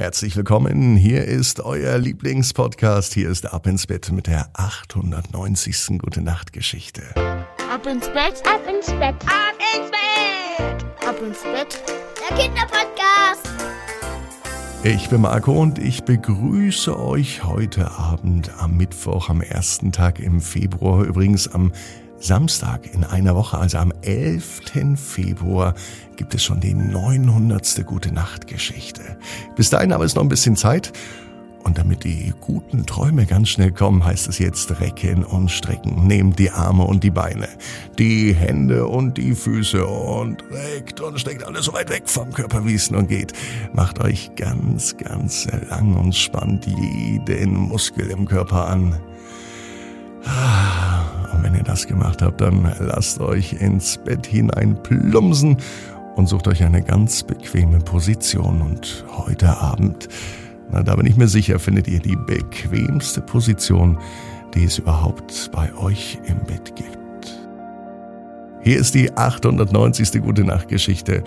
Herzlich willkommen. Hier ist euer Lieblingspodcast. Hier ist Ab ins Bett mit der 890. Gute Nacht Geschichte. Ab ins Bett, ab ins Bett, ab ins Bett, ab ins Bett. Der Kinderpodcast. Ich bin Marco und ich begrüße euch heute Abend am Mittwoch, am ersten Tag im Februar, übrigens am Samstag in einer Woche, also am 11. Februar, gibt es schon die 900. Gute Nacht Geschichte. Bis dahin aber ist noch ein bisschen Zeit. Und damit die guten Träume ganz schnell kommen, heißt es jetzt recken und strecken. Nehmt die Arme und die Beine, die Hände und die Füße und reckt und steckt alles so weit weg vom Körper, wie es nur geht. Macht euch ganz, ganz lang und spannt jeden Muskel im Körper an. Ihr das gemacht habt, dann lasst euch ins Bett hinein plumsen und sucht euch eine ganz bequeme Position. Und heute Abend, na, da bin ich mir sicher, findet ihr die bequemste Position, die es überhaupt bei euch im Bett gibt. Hier ist die 890. Gute Nacht Geschichte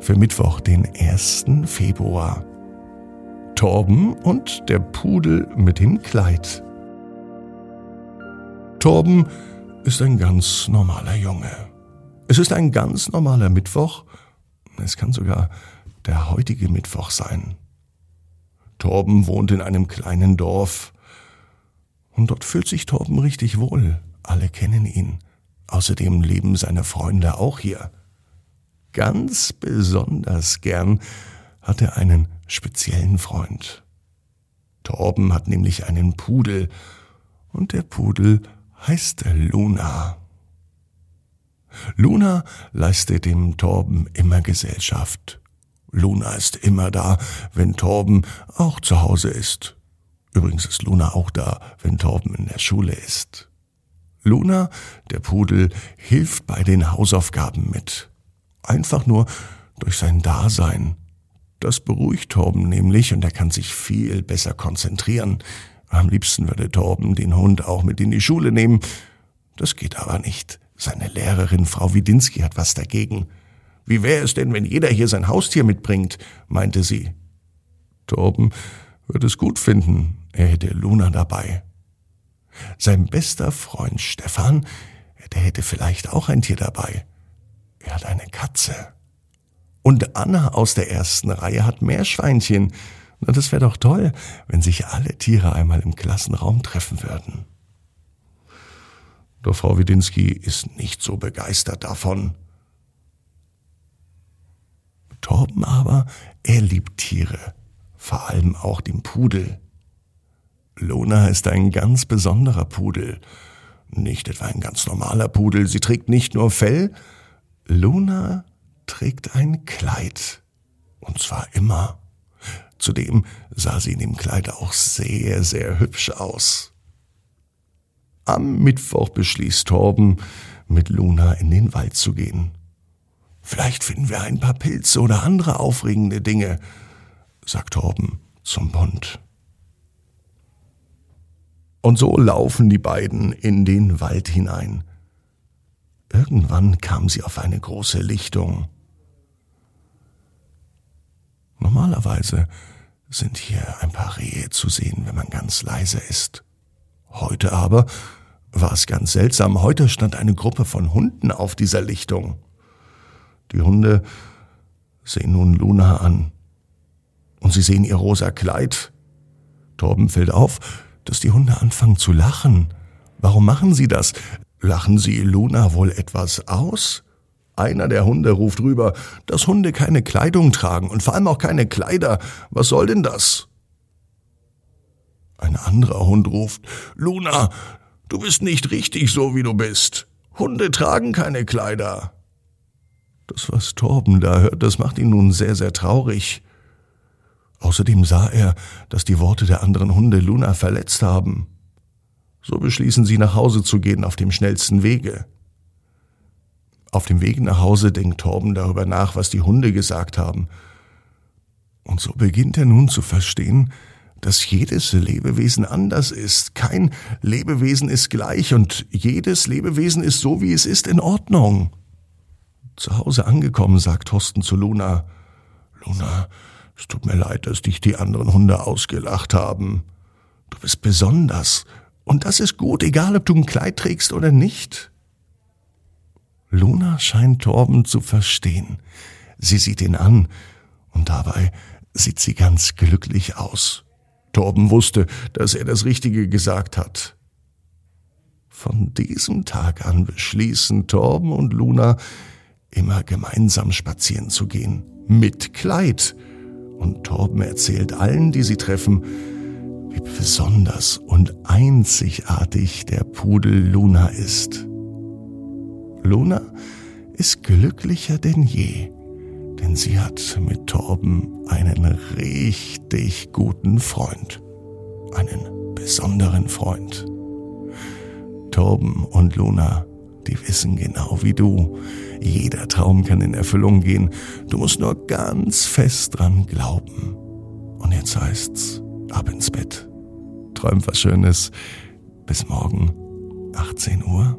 für Mittwoch, den 1. Februar. Torben und der Pudel mit dem Kleid. Torben ist ein ganz normaler Junge. Es ist ein ganz normaler Mittwoch. Es kann sogar der heutige Mittwoch sein. Torben wohnt in einem kleinen Dorf. Und dort fühlt sich Torben richtig wohl. Alle kennen ihn. Außerdem leben seine Freunde auch hier. Ganz besonders gern hat er einen speziellen Freund. Torben hat nämlich einen Pudel und der Pudel heißt Luna. Luna leistet dem Torben immer Gesellschaft. Luna ist immer da, wenn Torben auch zu Hause ist. Übrigens ist Luna auch da, wenn Torben in der Schule ist. Luna, der Pudel, hilft bei den Hausaufgaben mit. Einfach nur durch sein Dasein. Das beruhigt Torben nämlich und er kann sich viel besser konzentrieren. Am liebsten würde Torben den Hund auch mit in die Schule nehmen. Das geht aber nicht. Seine Lehrerin Frau Widinski hat was dagegen. Wie wäre es denn, wenn jeder hier sein Haustier mitbringt? meinte sie. Torben würde es gut finden, er hätte Luna dabei. Sein bester Freund Stefan, der hätte vielleicht auch ein Tier dabei. Er hat eine Katze. Und Anna aus der ersten Reihe hat Meerschweinchen. Na, das wäre doch toll, wenn sich alle Tiere einmal im Klassenraum treffen würden. Doch Frau Widinski ist nicht so begeistert davon. Torben aber, er liebt Tiere, vor allem auch den Pudel. Lona ist ein ganz besonderer Pudel, nicht etwa ein ganz normaler Pudel. Sie trägt nicht nur Fell, Luna trägt ein Kleid. Und zwar immer. Zudem sah sie in dem Kleid auch sehr, sehr hübsch aus. Am Mittwoch beschließt Torben, mit Luna in den Wald zu gehen. Vielleicht finden wir ein paar Pilze oder andere aufregende Dinge, sagt Torben zum Bund. Und so laufen die beiden in den Wald hinein. Irgendwann kamen sie auf eine große Lichtung. Normalerweise sind hier ein paar Rehe zu sehen, wenn man ganz leise ist. Heute aber war es ganz seltsam. Heute stand eine Gruppe von Hunden auf dieser Lichtung. Die Hunde sehen nun Luna an. Und sie sehen ihr rosa Kleid. Torben fällt auf, dass die Hunde anfangen zu lachen. Warum machen sie das? Lachen sie Luna wohl etwas aus? Einer der Hunde ruft rüber, dass Hunde keine Kleidung tragen und vor allem auch keine Kleider. Was soll denn das? Ein anderer Hund ruft, Luna, du bist nicht richtig so, wie du bist. Hunde tragen keine Kleider. Das, was Torben da hört, das macht ihn nun sehr, sehr traurig. Außerdem sah er, dass die Worte der anderen Hunde Luna verletzt haben. So beschließen sie, nach Hause zu gehen auf dem schnellsten Wege. Auf dem Weg nach Hause denkt Torben darüber nach, was die Hunde gesagt haben. Und so beginnt er nun zu verstehen, dass jedes Lebewesen anders ist. Kein Lebewesen ist gleich und jedes Lebewesen ist so, wie es ist, in Ordnung. Zu Hause angekommen, sagt Thorsten zu Luna. Luna, Es tut mir leid, dass dich die anderen Hunde ausgelacht haben. Du bist besonders. Und das ist gut, egal ob du ein Kleid trägst oder nicht. Luna scheint Torben zu verstehen. Sie sieht ihn an und dabei sieht sie ganz glücklich aus. Torben wusste, dass er das Richtige gesagt hat. Von diesem Tag an beschließen Torben und Luna, immer gemeinsam spazieren zu gehen. Mit Kleid. Und Torben erzählt allen, die sie treffen, wie besonders und einzigartig der Pudel Luna ist. Luna ist glücklicher denn je, denn sie hat mit Torben einen richtig guten Freund, einen besonderen Freund. Torben und Luna, die wissen genau wie du, jeder Traum kann in Erfüllung gehen, du musst nur ganz fest dran glauben. Und jetzt heißt's, ab ins Bett. Träum was Schönes. Bis morgen, 18 Uhr